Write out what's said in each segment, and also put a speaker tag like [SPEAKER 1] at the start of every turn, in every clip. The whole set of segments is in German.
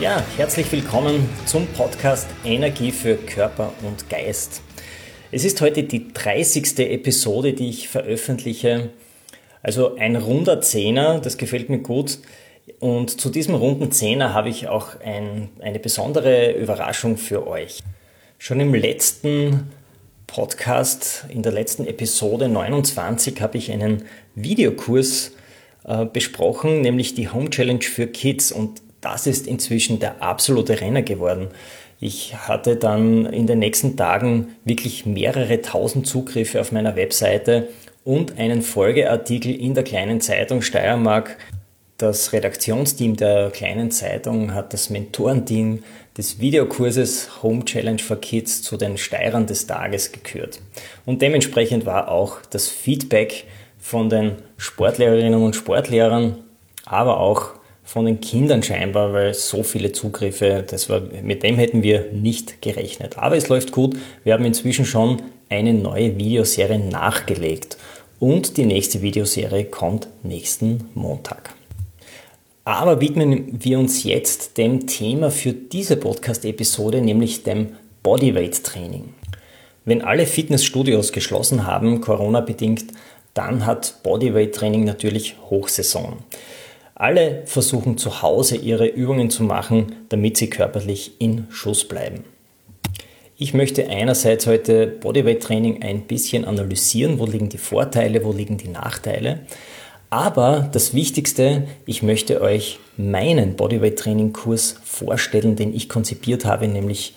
[SPEAKER 1] Ja, herzlich willkommen zum Podcast Energie für Körper und Geist. Es ist heute die 30. Episode, die ich veröffentliche. Also ein runder Zehner, das gefällt mir gut. Und zu diesem runden Zehner habe ich auch ein, eine besondere Überraschung für euch. Schon im letzten Podcast, in der letzten Episode 29, habe ich einen Videokurs äh, besprochen, nämlich die Home Challenge für Kids. Und das ist inzwischen der absolute Renner geworden. Ich hatte dann in den nächsten Tagen wirklich mehrere tausend Zugriffe auf meiner Webseite und einen Folgeartikel in der kleinen Zeitung Steiermark. Das Redaktionsteam der kleinen Zeitung hat das Mentorenteam des Videokurses Home Challenge for Kids zu den Steirern des Tages gekürt. Und dementsprechend war auch das Feedback von den Sportlehrerinnen und Sportlehrern, aber auch von den Kindern scheinbar, weil so viele Zugriffe, das war, mit dem hätten wir nicht gerechnet. Aber es läuft gut. Wir haben inzwischen schon eine neue Videoserie nachgelegt. Und die nächste Videoserie kommt nächsten Montag. Aber widmen wir uns jetzt dem Thema für diese Podcast-Episode, nämlich dem Bodyweight-Training. Wenn alle Fitnessstudios geschlossen haben, Corona-bedingt, dann hat Bodyweight-Training natürlich Hochsaison. Alle versuchen zu Hause ihre Übungen zu machen, damit sie körperlich in Schuss bleiben. Ich möchte einerseits heute Bodyweight Training ein bisschen analysieren, wo liegen die Vorteile, wo liegen die Nachteile. Aber das Wichtigste, ich möchte euch meinen Bodyweight Training Kurs vorstellen, den ich konzipiert habe, nämlich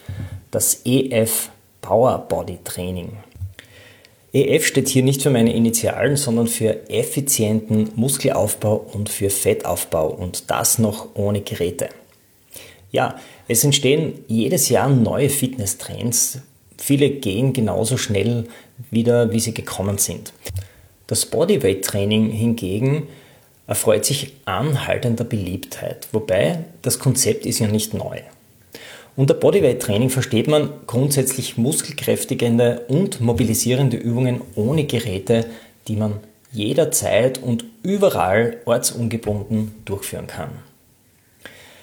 [SPEAKER 1] das EF Power Body Training. EF steht hier nicht für meine Initialen, sondern für effizienten Muskelaufbau und für Fettaufbau und das noch ohne Geräte. Ja, es entstehen jedes Jahr neue Fitnesstrends. Viele gehen genauso schnell wieder, wie sie gekommen sind. Das Bodyweight-Training hingegen erfreut sich anhaltender Beliebtheit, wobei das Konzept ist ja nicht neu. Unter Bodyweight-Training versteht man grundsätzlich muskelkräftigende und mobilisierende Übungen ohne Geräte, die man jederzeit und überall ortsungebunden durchführen kann.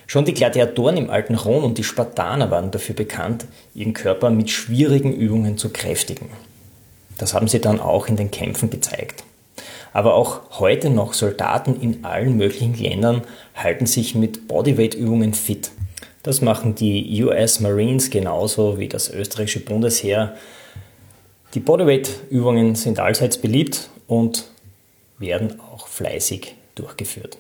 [SPEAKER 1] Schon die Gladiatoren im alten Rom und die Spartaner waren dafür bekannt, ihren Körper mit schwierigen Übungen zu kräftigen. Das haben sie dann auch in den Kämpfen gezeigt. Aber auch heute noch Soldaten in allen möglichen Ländern halten sich mit Bodyweight-Übungen fit. Das machen die US Marines genauso wie das österreichische Bundesheer. Die Bodyweight-Übungen sind allseits beliebt und werden auch fleißig durchgeführt.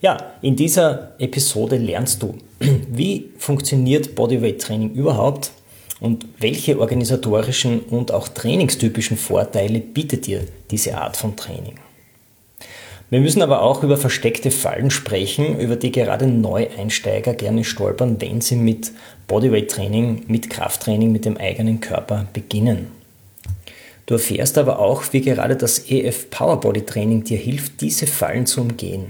[SPEAKER 1] Ja, in dieser Episode lernst du, wie funktioniert Bodyweight-Training überhaupt und welche organisatorischen und auch trainingstypischen Vorteile bietet dir diese Art von Training. Wir müssen aber auch über versteckte Fallen sprechen, über die gerade Neueinsteiger gerne stolpern, wenn sie mit Bodyweight-Training, mit Krafttraining, mit dem eigenen Körper beginnen. Du erfährst aber auch, wie gerade das EF Power Body Training dir hilft, diese Fallen zu umgehen.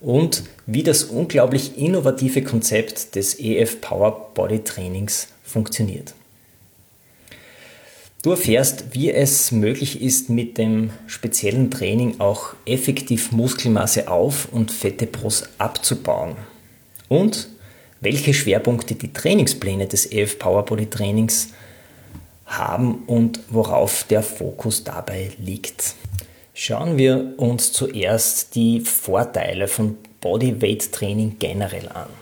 [SPEAKER 1] Und wie das unglaublich innovative Konzept des EF Power Body Trainings funktioniert. Du erfährst, wie es möglich ist, mit dem speziellen Training auch effektiv Muskelmasse auf und Fette Brust abzubauen. Und welche Schwerpunkte die Trainingspläne des EF Power Body Trainings haben und worauf der Fokus dabei liegt. Schauen wir uns zuerst die Vorteile von Bodyweight Training generell an.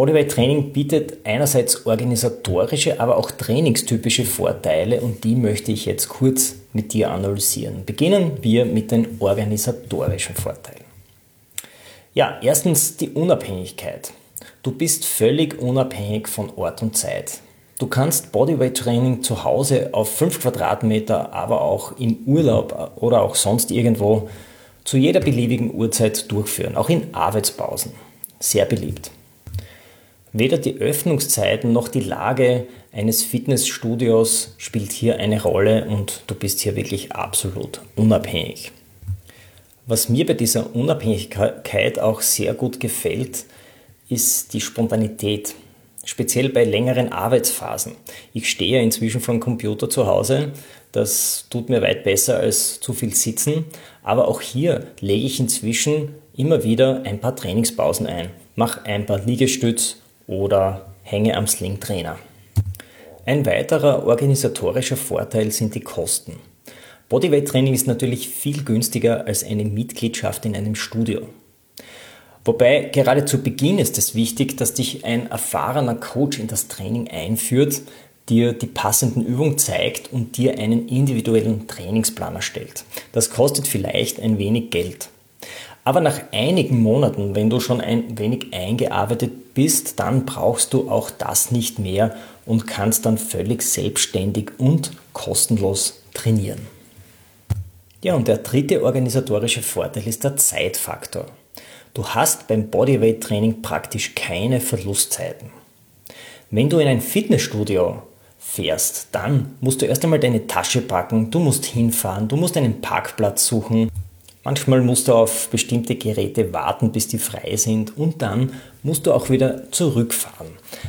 [SPEAKER 1] Bodyweight Training bietet einerseits organisatorische, aber auch trainingstypische Vorteile und die möchte ich jetzt kurz mit dir analysieren. Beginnen wir mit den organisatorischen Vorteilen. Ja, erstens die Unabhängigkeit. Du bist völlig unabhängig von Ort und Zeit. Du kannst Bodyweight-Training zu Hause auf 5 Quadratmeter, aber auch im Urlaub oder auch sonst irgendwo zu jeder beliebigen Uhrzeit durchführen, auch in Arbeitspausen. Sehr beliebt. Weder die Öffnungszeiten noch die Lage eines Fitnessstudios spielt hier eine Rolle und du bist hier wirklich absolut unabhängig. Was mir bei dieser Unabhängigkeit auch sehr gut gefällt, ist die Spontanität, speziell bei längeren Arbeitsphasen. Ich stehe ja inzwischen vor dem Computer zu Hause, das tut mir weit besser als zu viel Sitzen, aber auch hier lege ich inzwischen immer wieder ein paar Trainingspausen ein, mache ein paar Liegestütz oder hänge am Sling-Trainer. Ein weiterer organisatorischer Vorteil sind die Kosten. Bodyweight-Training ist natürlich viel günstiger als eine Mitgliedschaft in einem Studio. Wobei gerade zu Beginn ist es wichtig, dass dich ein erfahrener Coach in das Training einführt, dir die passenden Übungen zeigt und dir einen individuellen Trainingsplan erstellt. Das kostet vielleicht ein wenig Geld. Aber nach einigen Monaten, wenn du schon ein wenig eingearbeitet bist, dann brauchst du auch das nicht mehr und kannst dann völlig selbstständig und kostenlos trainieren. Ja, und der dritte organisatorische Vorteil ist der Zeitfaktor. Du hast beim Bodyweight Training praktisch keine Verlustzeiten. Wenn du in ein Fitnessstudio fährst, dann musst du erst einmal deine Tasche packen, du musst hinfahren, du musst einen Parkplatz suchen, Manchmal musst du auf bestimmte Geräte warten, bis die frei sind und dann musst du auch wieder zurückfahren.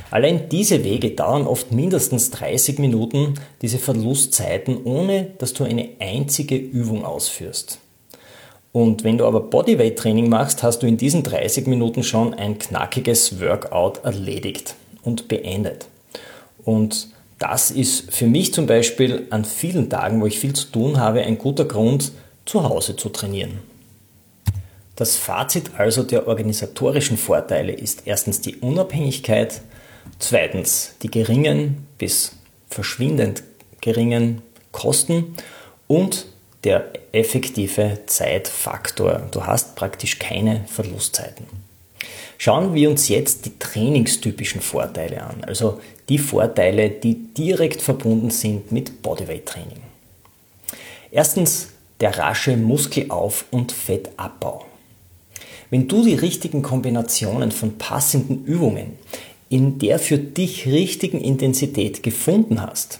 [SPEAKER 1] Allein diese Wege dauern oft mindestens 30 Minuten, diese Verlustzeiten, ohne dass du eine einzige Übung ausführst. Und wenn du aber Bodyweight-Training machst, hast du in diesen 30 Minuten schon ein knackiges Workout erledigt und beendet. Und das ist für mich zum Beispiel an vielen Tagen, wo ich viel zu tun habe, ein guter Grund, zu Hause zu trainieren. Das Fazit also der organisatorischen Vorteile ist erstens die Unabhängigkeit, zweitens die geringen bis verschwindend geringen Kosten und der effektive Zeitfaktor. Du hast praktisch keine Verlustzeiten. Schauen wir uns jetzt die trainingstypischen Vorteile an, also die Vorteile, die direkt verbunden sind mit Bodyweight-Training. Erstens der rasche Muskelauf- und Fettabbau. Wenn du die richtigen Kombinationen von passenden Übungen in der für dich richtigen Intensität gefunden hast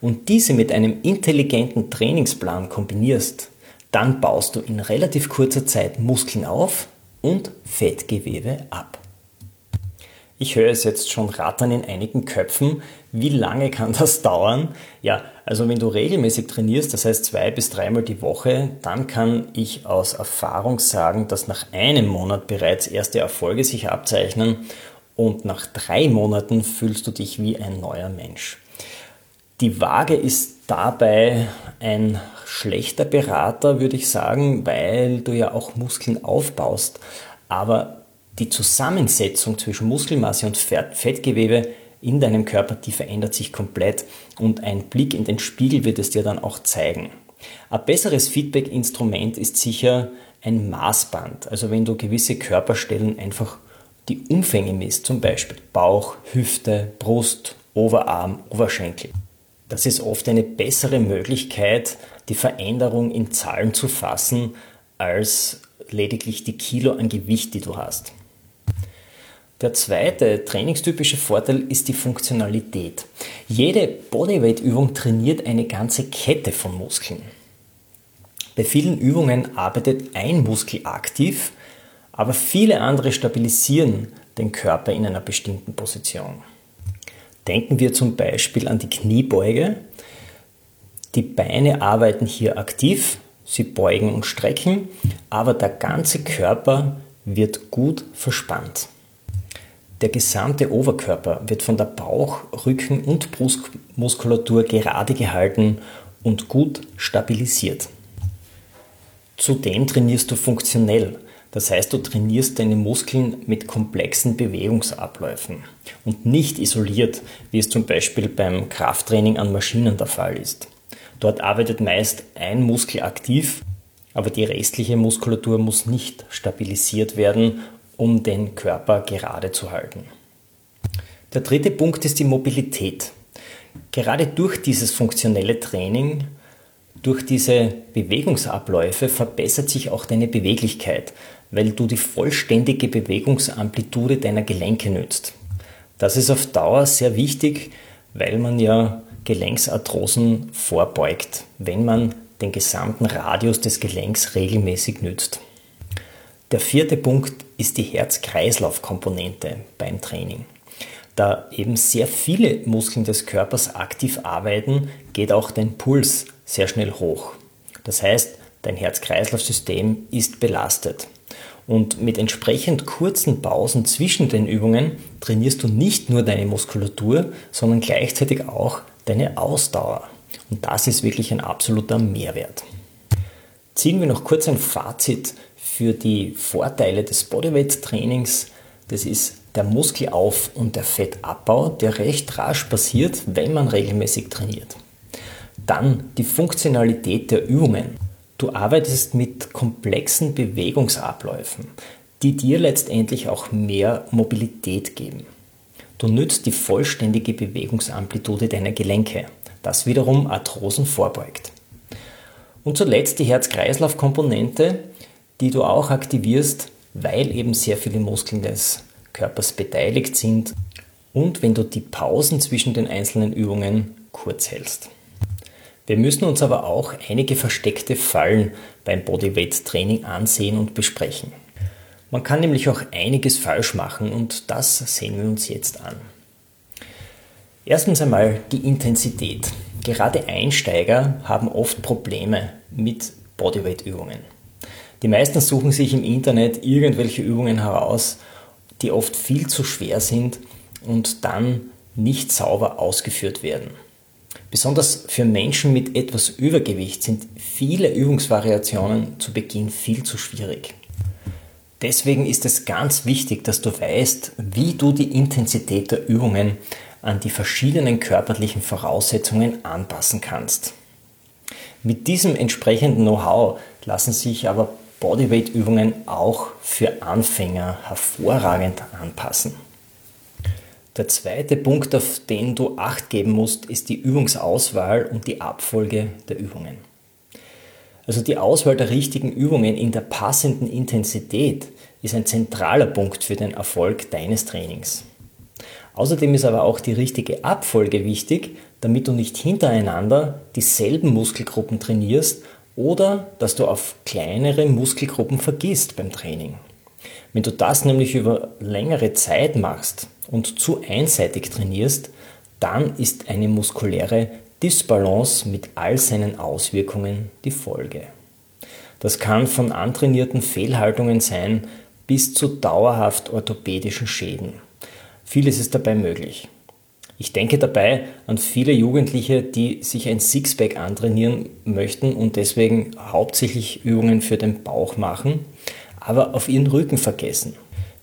[SPEAKER 1] und diese mit einem intelligenten Trainingsplan kombinierst, dann baust du in relativ kurzer Zeit Muskeln auf und Fettgewebe ab. Ich höre es jetzt schon rattern in einigen Köpfen. Wie lange kann das dauern? Ja, also wenn du regelmäßig trainierst, das heißt zwei bis dreimal die Woche, dann kann ich aus Erfahrung sagen, dass nach einem Monat bereits erste Erfolge sich abzeichnen und nach drei Monaten fühlst du dich wie ein neuer Mensch. Die Waage ist dabei ein schlechter Berater, würde ich sagen, weil du ja auch Muskeln aufbaust. Aber die Zusammensetzung zwischen Muskelmasse und Fettgewebe in deinem Körper, die verändert sich komplett und ein Blick in den Spiegel wird es dir dann auch zeigen. Ein besseres Feedback-Instrument ist sicher ein Maßband. Also wenn du gewisse Körperstellen einfach die Umfänge misst, zum Beispiel Bauch, Hüfte, Brust, Oberarm, Oberschenkel. Das ist oft eine bessere Möglichkeit, die Veränderung in Zahlen zu fassen, als lediglich die Kilo an Gewicht, die du hast. Der zweite trainingstypische Vorteil ist die Funktionalität. Jede Bodyweight-Übung trainiert eine ganze Kette von Muskeln. Bei vielen Übungen arbeitet ein Muskel aktiv, aber viele andere stabilisieren den Körper in einer bestimmten Position. Denken wir zum Beispiel an die Kniebeuge. Die Beine arbeiten hier aktiv, sie beugen und strecken, aber der ganze Körper wird gut verspannt. Der gesamte Oberkörper wird von der Bauch-, Rücken- und Brustmuskulatur gerade gehalten und gut stabilisiert. Zudem trainierst du funktionell, das heißt du trainierst deine Muskeln mit komplexen Bewegungsabläufen und nicht isoliert, wie es zum Beispiel beim Krafttraining an Maschinen der Fall ist. Dort arbeitet meist ein Muskel aktiv, aber die restliche Muskulatur muss nicht stabilisiert werden um den Körper gerade zu halten. Der dritte Punkt ist die Mobilität. Gerade durch dieses funktionelle Training, durch diese Bewegungsabläufe verbessert sich auch deine Beweglichkeit, weil du die vollständige Bewegungsamplitude deiner Gelenke nützt. Das ist auf Dauer sehr wichtig, weil man ja Gelenksarthrosen vorbeugt, wenn man den gesamten Radius des Gelenks regelmäßig nützt. Der vierte Punkt ist die Herz-Kreislauf-Komponente beim Training. Da eben sehr viele Muskeln des Körpers aktiv arbeiten, geht auch dein Puls sehr schnell hoch. Das heißt, dein Herz-Kreislauf-System ist belastet. Und mit entsprechend kurzen Pausen zwischen den Übungen trainierst du nicht nur deine Muskulatur, sondern gleichzeitig auch deine Ausdauer. Und das ist wirklich ein absoluter Mehrwert. Ziehen wir noch kurz ein Fazit für die Vorteile des Bodyweight-Trainings. Das ist der Muskelauf- und der Fettabbau, der recht rasch passiert, wenn man regelmäßig trainiert. Dann die Funktionalität der Übungen. Du arbeitest mit komplexen Bewegungsabläufen, die dir letztendlich auch mehr Mobilität geben. Du nützt die vollständige Bewegungsamplitude deiner Gelenke, das wiederum Arthrosen vorbeugt. Und zuletzt die Herz-Kreislauf-Komponente, die du auch aktivierst, weil eben sehr viele Muskeln des Körpers beteiligt sind und wenn du die Pausen zwischen den einzelnen Übungen kurz hältst. Wir müssen uns aber auch einige versteckte Fallen beim Bodyweight-Training ansehen und besprechen. Man kann nämlich auch einiges falsch machen und das sehen wir uns jetzt an. Erstens einmal die Intensität. Gerade Einsteiger haben oft Probleme mit Bodyweight-Übungen. Die meisten suchen sich im Internet irgendwelche Übungen heraus, die oft viel zu schwer sind und dann nicht sauber ausgeführt werden. Besonders für Menschen mit etwas Übergewicht sind viele Übungsvariationen zu Beginn viel zu schwierig. Deswegen ist es ganz wichtig, dass du weißt, wie du die Intensität der Übungen an die verschiedenen körperlichen Voraussetzungen anpassen kannst. Mit diesem entsprechenden Know-how lassen sich aber Bodyweight-Übungen auch für Anfänger hervorragend anpassen. Der zweite Punkt, auf den du acht geben musst, ist die Übungsauswahl und die Abfolge der Übungen. Also die Auswahl der richtigen Übungen in der passenden Intensität ist ein zentraler Punkt für den Erfolg deines Trainings. Außerdem ist aber auch die richtige Abfolge wichtig, damit du nicht hintereinander dieselben Muskelgruppen trainierst oder dass du auf kleinere Muskelgruppen vergisst beim Training. Wenn du das nämlich über längere Zeit machst und zu einseitig trainierst, dann ist eine muskuläre Disbalance mit all seinen Auswirkungen die Folge. Das kann von antrainierten Fehlhaltungen sein bis zu dauerhaft orthopädischen Schäden. Vieles ist dabei möglich. Ich denke dabei an viele Jugendliche, die sich ein Sixpack antrainieren möchten und deswegen hauptsächlich Übungen für den Bauch machen, aber auf ihren Rücken vergessen.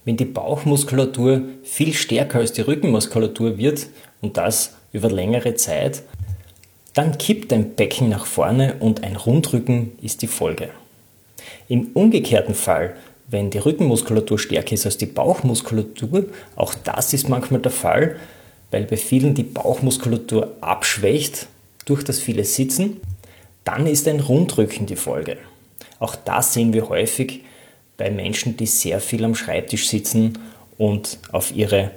[SPEAKER 1] Wenn die Bauchmuskulatur viel stärker als die Rückenmuskulatur wird und das über längere Zeit, dann kippt dein Becken nach vorne und ein Rundrücken ist die Folge. Im umgekehrten Fall, wenn die Rückenmuskulatur stärker ist als die Bauchmuskulatur, auch das ist manchmal der Fall, weil bei vielen die Bauchmuskulatur abschwächt durch das viele Sitzen, dann ist ein Rundrücken die Folge. Auch das sehen wir häufig bei Menschen, die sehr viel am Schreibtisch sitzen und auf ihre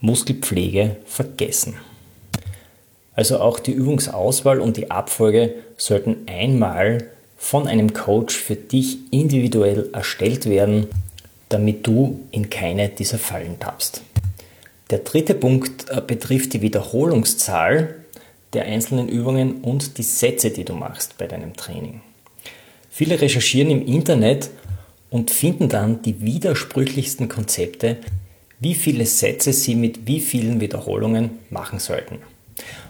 [SPEAKER 1] Muskelpflege vergessen. Also auch die Übungsauswahl und die Abfolge sollten einmal von einem Coach für dich individuell erstellt werden, damit du in keine dieser Fallen tappst. Der dritte Punkt äh, betrifft die Wiederholungszahl der einzelnen Übungen und die Sätze, die du machst bei deinem Training. Viele recherchieren im Internet und finden dann die widersprüchlichsten Konzepte, wie viele Sätze sie mit wie vielen Wiederholungen machen sollten.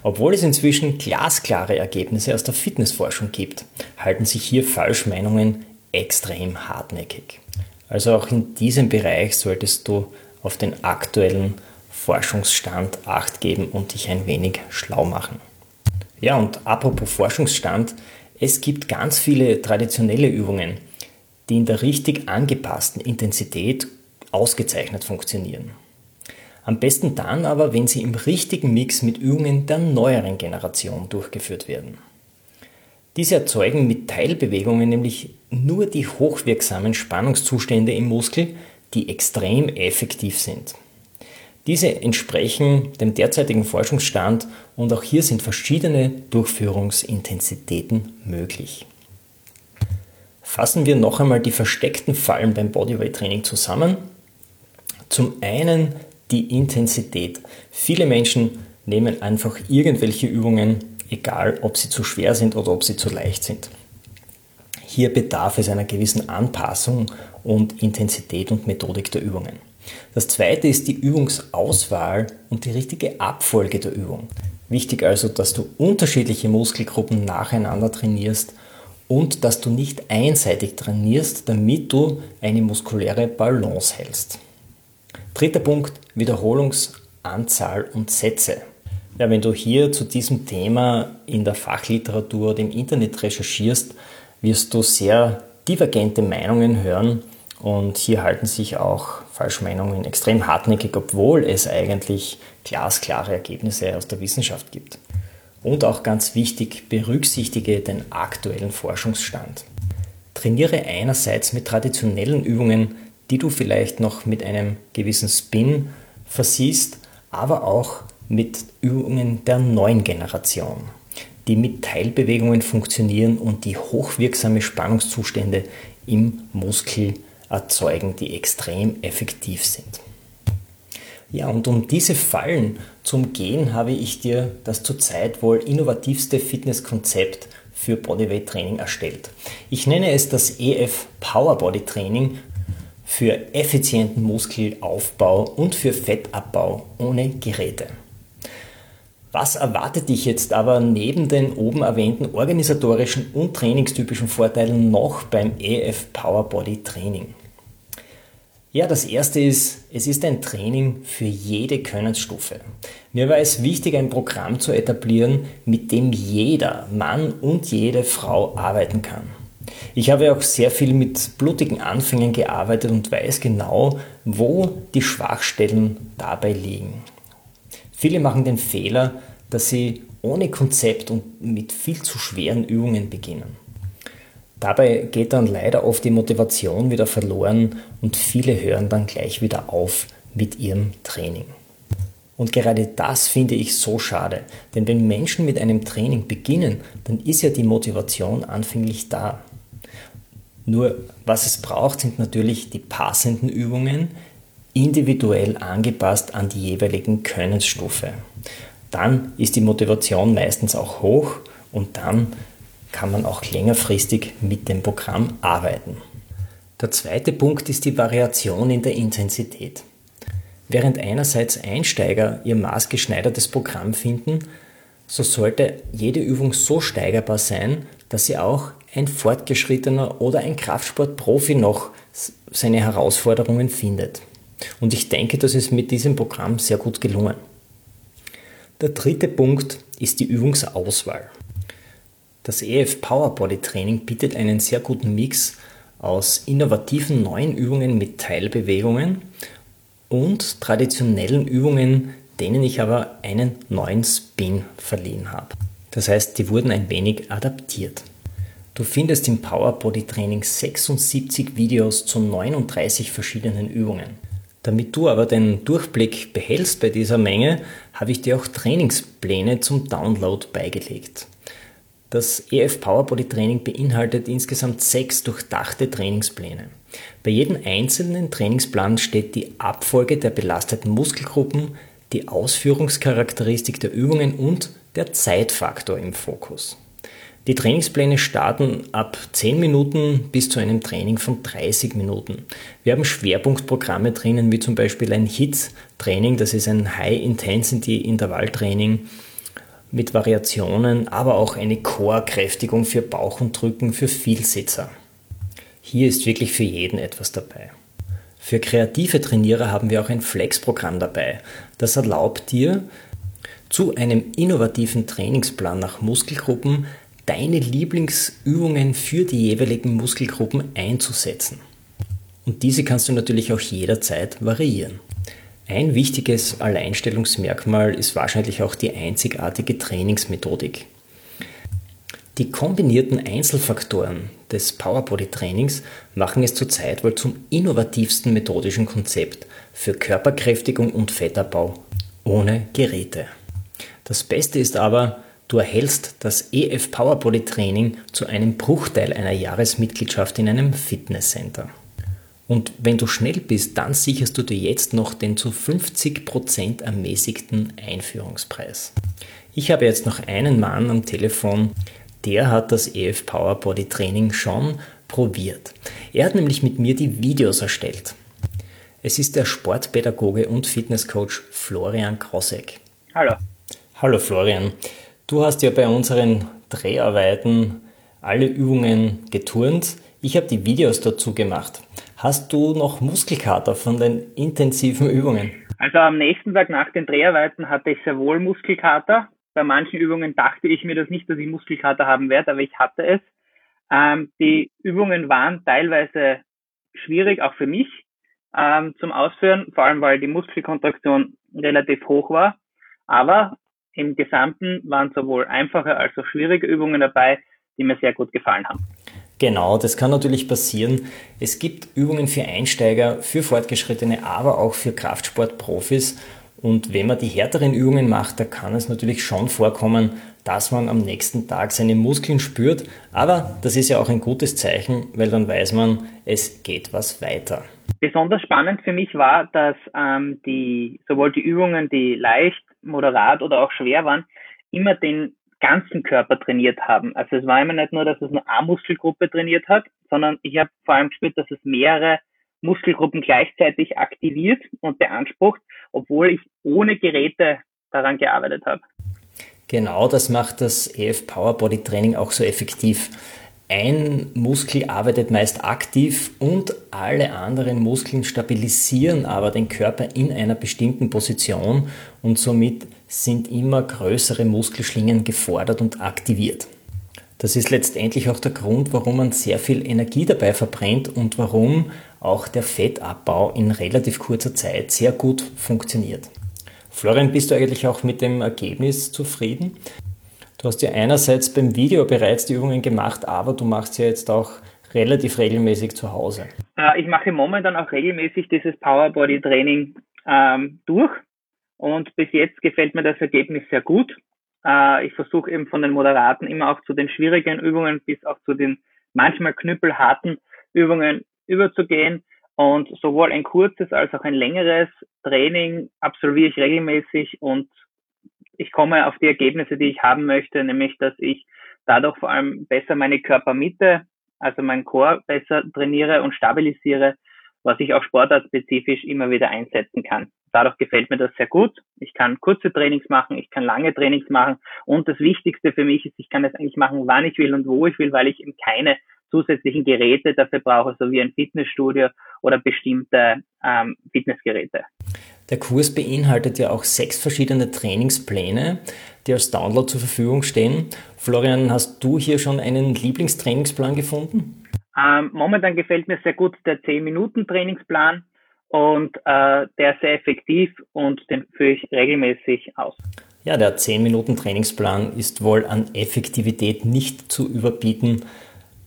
[SPEAKER 1] Obwohl es inzwischen glasklare Ergebnisse aus der Fitnessforschung gibt, halten sich hier Falschmeinungen extrem hartnäckig. Also auch in diesem Bereich solltest du auf den aktuellen Forschungsstand acht geben und dich ein wenig schlau machen. Ja, und apropos Forschungsstand, es gibt ganz viele traditionelle Übungen, die in der richtig angepassten Intensität ausgezeichnet funktionieren. Am besten dann aber, wenn sie im richtigen Mix mit Übungen der neueren Generation durchgeführt werden. Diese erzeugen mit Teilbewegungen nämlich nur die hochwirksamen Spannungszustände im Muskel, die extrem effektiv sind. Diese entsprechen dem derzeitigen Forschungsstand und auch hier sind verschiedene Durchführungsintensitäten möglich. Fassen wir noch einmal die versteckten Fallen beim Bodyweight Training zusammen. Zum einen die Intensität. Viele Menschen nehmen einfach irgendwelche Übungen, egal ob sie zu schwer sind oder ob sie zu leicht sind. Hier bedarf es einer gewissen Anpassung und Intensität und Methodik der Übungen. Das zweite ist die Übungsauswahl und die richtige Abfolge der Übung. Wichtig also, dass du unterschiedliche Muskelgruppen nacheinander trainierst und dass du nicht einseitig trainierst, damit du eine muskuläre Balance hältst. Dritter Punkt, Wiederholungsanzahl und Sätze. Ja, wenn du hier zu diesem Thema in der Fachliteratur oder im Internet recherchierst, wirst du sehr divergente Meinungen hören und hier halten sich auch Falschmeinungen extrem hartnäckig, obwohl es eigentlich glasklare Ergebnisse aus der Wissenschaft gibt. Und auch ganz wichtig, berücksichtige den aktuellen Forschungsstand. Trainiere einerseits mit traditionellen Übungen, die du vielleicht noch mit einem gewissen Spin versiehst, aber auch mit Übungen der neuen Generation, die mit Teilbewegungen funktionieren und die hochwirksame Spannungszustände im Muskel erzeugen, die extrem effektiv sind. Ja, und um diese Fallen zu umgehen, habe ich dir das zurzeit wohl innovativste Fitnesskonzept für Bodyweight Training erstellt. Ich nenne es das EF Power Body Training für effizienten Muskelaufbau und für Fettabbau ohne Geräte. Was erwartet dich jetzt aber neben den oben erwähnten organisatorischen und trainingstypischen Vorteilen noch beim EF Power Body Training? Ja, das erste ist, es ist ein Training für jede Könnensstufe. Mir war es wichtig, ein Programm zu etablieren, mit dem jeder Mann und jede Frau arbeiten kann. Ich habe auch sehr viel mit blutigen Anfängen gearbeitet und weiß genau, wo die Schwachstellen dabei liegen. Viele machen den Fehler, dass sie ohne Konzept und mit viel zu schweren Übungen beginnen. Dabei geht dann leider oft die Motivation wieder verloren und viele hören dann gleich wieder auf mit ihrem Training. Und gerade das finde ich so schade, denn wenn Menschen mit einem Training beginnen, dann ist ja die Motivation anfänglich da. Nur was es braucht, sind natürlich die passenden Übungen, individuell angepasst an die jeweiligen Könnensstufe. Dann ist die Motivation meistens auch hoch und dann kann man auch längerfristig mit dem Programm arbeiten. Der zweite Punkt ist die Variation in der Intensität. Während einerseits Einsteiger ihr maßgeschneidertes Programm finden, so sollte jede Übung so steigerbar sein, dass sie auch ein fortgeschrittener oder ein Kraftsportprofi noch seine Herausforderungen findet. Und ich denke, das ist mit diesem Programm sehr gut gelungen. Der dritte Punkt ist die Übungsauswahl. Das EF Power Body Training bietet einen sehr guten Mix aus innovativen neuen Übungen mit Teilbewegungen und traditionellen Übungen, denen ich aber einen neuen Spin verliehen habe. Das heißt, die wurden ein wenig adaptiert. Du findest im Power Body Training 76 Videos zu 39 verschiedenen Übungen. Damit du aber den Durchblick behältst bei dieser Menge, habe ich dir auch Trainingspläne zum Download beigelegt. Das EF Power Body Training beinhaltet insgesamt sechs durchdachte Trainingspläne. Bei jedem einzelnen Trainingsplan steht die Abfolge der belasteten Muskelgruppen, die Ausführungscharakteristik der Übungen und der Zeitfaktor im Fokus. Die Trainingspläne starten ab 10 Minuten bis zu einem Training von 30 Minuten. Wir haben Schwerpunktprogramme drinnen, wie zum Beispiel ein HIT-Training, das ist ein High-Intensity-Intervalltraining mit Variationen, aber auch eine Core-Kräftigung für Bauch und Rücken für Vielsitzer. Hier ist wirklich für jeden etwas dabei. Für kreative Trainierer haben wir auch ein Flex-Programm dabei. Das erlaubt dir, zu einem innovativen Trainingsplan nach Muskelgruppen deine Lieblingsübungen für die jeweiligen Muskelgruppen einzusetzen. Und diese kannst du natürlich auch jederzeit variieren. Ein wichtiges Alleinstellungsmerkmal ist wahrscheinlich auch die einzigartige Trainingsmethodik. Die kombinierten Einzelfaktoren des Powerbody-Trainings machen es zurzeit wohl zum innovativsten methodischen Konzept für Körperkräftigung und Fettabbau ohne Geräte. Das Beste ist aber, du erhältst das EF Powerbody Training zu einem Bruchteil einer Jahresmitgliedschaft in einem Fitnesscenter. Und wenn du schnell bist, dann sicherst du dir jetzt noch den zu 50% ermäßigten Einführungspreis. Ich habe jetzt noch einen Mann am Telefon, der hat das EF Power Body Training schon probiert. Er hat nämlich mit mir die Videos erstellt. Es ist der Sportpädagoge und Fitnesscoach Florian Krosek.
[SPEAKER 2] Hallo.
[SPEAKER 1] Hallo Florian. Du hast ja bei unseren Dreharbeiten alle Übungen geturnt. Ich habe die Videos dazu gemacht. Hast du noch Muskelkater von den intensiven Übungen?
[SPEAKER 2] Also am nächsten Tag nach den Dreharbeiten hatte ich sehr wohl Muskelkater. Bei manchen Übungen dachte ich mir das nicht, dass ich Muskelkater haben werde, aber ich hatte es. Ähm, die Übungen waren teilweise schwierig, auch für mich ähm, zum Ausführen, vor allem weil die Muskelkontraktion relativ hoch war. Aber im Gesamten waren sowohl einfache als auch schwierige Übungen dabei, die mir sehr gut gefallen haben.
[SPEAKER 1] Genau, das kann natürlich passieren. Es gibt Übungen für Einsteiger, für Fortgeschrittene, aber auch für Kraftsportprofis. Und wenn man die härteren Übungen macht, da kann es natürlich schon vorkommen, dass man am nächsten Tag seine Muskeln spürt. Aber das ist ja auch ein gutes Zeichen, weil dann weiß man, es geht was weiter.
[SPEAKER 2] Besonders spannend für mich war, dass ähm, die sowohl die Übungen, die leicht, moderat oder auch schwer waren, immer den ganzen Körper trainiert haben. Also es war immer nicht nur, dass es eine A-Muskelgruppe trainiert hat, sondern ich habe vor allem gespürt, dass es mehrere Muskelgruppen gleichzeitig aktiviert und beansprucht, obwohl ich ohne Geräte daran gearbeitet habe.
[SPEAKER 1] Genau, das macht das EF Power Body Training auch so effektiv. Ein Muskel arbeitet meist aktiv und alle anderen Muskeln stabilisieren aber den Körper in einer bestimmten Position und somit sind immer größere Muskelschlingen gefordert und aktiviert. Das ist letztendlich auch der Grund, warum man sehr viel Energie dabei verbrennt und warum auch der Fettabbau in relativ kurzer Zeit sehr gut funktioniert. Florian, bist du eigentlich auch mit dem Ergebnis zufrieden? Du hast ja einerseits beim Video bereits die Übungen gemacht, aber du machst ja jetzt auch relativ regelmäßig zu Hause.
[SPEAKER 2] Äh, ich mache momentan auch regelmäßig dieses Power Body Training ähm, durch und bis jetzt gefällt mir das Ergebnis sehr gut. Äh, ich versuche eben von den Moderaten immer auch zu den schwierigen Übungen bis auch zu den manchmal knüppelharten Übungen überzugehen. Und sowohl ein kurzes als auch ein längeres Training absolviere ich regelmäßig und ich komme auf die Ergebnisse, die ich haben möchte, nämlich dass ich dadurch vor allem besser meine Körpermitte, also mein Chor besser trainiere und stabilisiere, was ich auch sportartspezifisch immer wieder einsetzen kann. Dadurch gefällt mir das sehr gut. Ich kann kurze Trainings machen, ich kann lange Trainings machen und das Wichtigste für mich ist, ich kann das eigentlich machen, wann ich will und wo ich will, weil ich eben keine zusätzlichen Geräte dafür brauche, so wie ein Fitnessstudio oder bestimmte ähm, Fitnessgeräte.
[SPEAKER 1] Der Kurs beinhaltet ja auch sechs verschiedene Trainingspläne, die als Download zur Verfügung stehen. Florian, hast du hier schon einen Lieblingstrainingsplan gefunden?
[SPEAKER 2] Ähm, momentan gefällt mir sehr gut der 10-Minuten-Trainingsplan und äh, der ist sehr effektiv und den führe ich regelmäßig aus.
[SPEAKER 1] Ja, der 10-Minuten-Trainingsplan ist wohl an Effektivität nicht zu überbieten,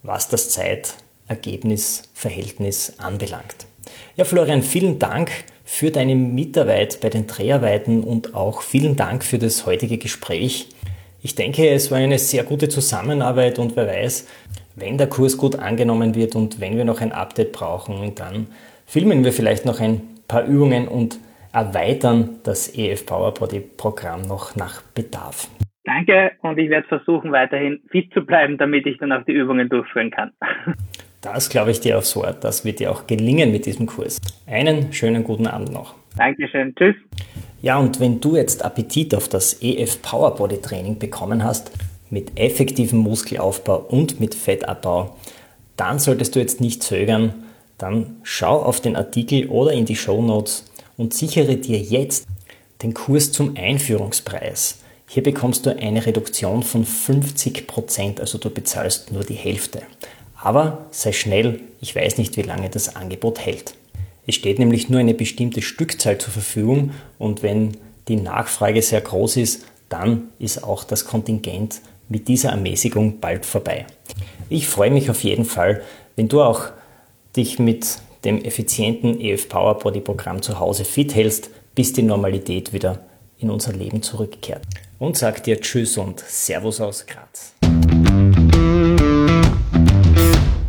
[SPEAKER 1] was das Zeit-Ergebnis-Verhältnis anbelangt. Ja, Florian, vielen Dank für deine Mitarbeit bei den Dreharbeiten und auch vielen Dank für das heutige Gespräch. Ich denke, es war eine sehr gute Zusammenarbeit und wer weiß, wenn der Kurs gut angenommen wird und wenn wir noch ein Update brauchen, dann filmen wir vielleicht noch ein paar Übungen und erweitern das EF Power Body Programm noch nach Bedarf.
[SPEAKER 2] Danke und ich werde versuchen, weiterhin fit zu bleiben, damit ich dann auch die Übungen durchführen kann.
[SPEAKER 1] Das glaube ich dir aufs Wort. Das wird dir auch gelingen mit diesem Kurs. Einen schönen guten Abend noch.
[SPEAKER 2] Dankeschön. Tschüss.
[SPEAKER 1] Ja, und wenn du jetzt Appetit auf das EF Power Body Training bekommen hast, mit effektivem Muskelaufbau und mit Fettabbau, dann solltest du jetzt nicht zögern. Dann schau auf den Artikel oder in die Show Notes und sichere dir jetzt den Kurs zum Einführungspreis. Hier bekommst du eine Reduktion von 50%, also du bezahlst nur die Hälfte. Aber sei schnell, ich weiß nicht, wie lange das Angebot hält. Es steht nämlich nur eine bestimmte Stückzahl zur Verfügung und wenn die Nachfrage sehr groß ist, dann ist auch das Kontingent mit dieser Ermäßigung bald vorbei. Ich freue mich auf jeden Fall, wenn du auch dich mit dem effizienten EF Power Body Programm zu Hause fit hältst, bis die Normalität wieder in unser Leben zurückkehrt. Und sag dir Tschüss und Servus aus Graz.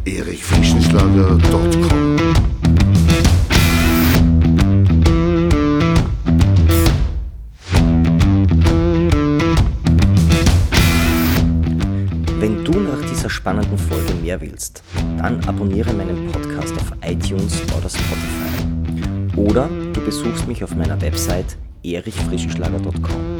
[SPEAKER 3] erichfrischenschlager.com
[SPEAKER 1] Wenn du nach dieser spannenden Folge mehr willst, dann abonniere meinen Podcast auf iTunes oder Spotify. Oder du besuchst mich auf meiner Website erichfrischenschlager.com.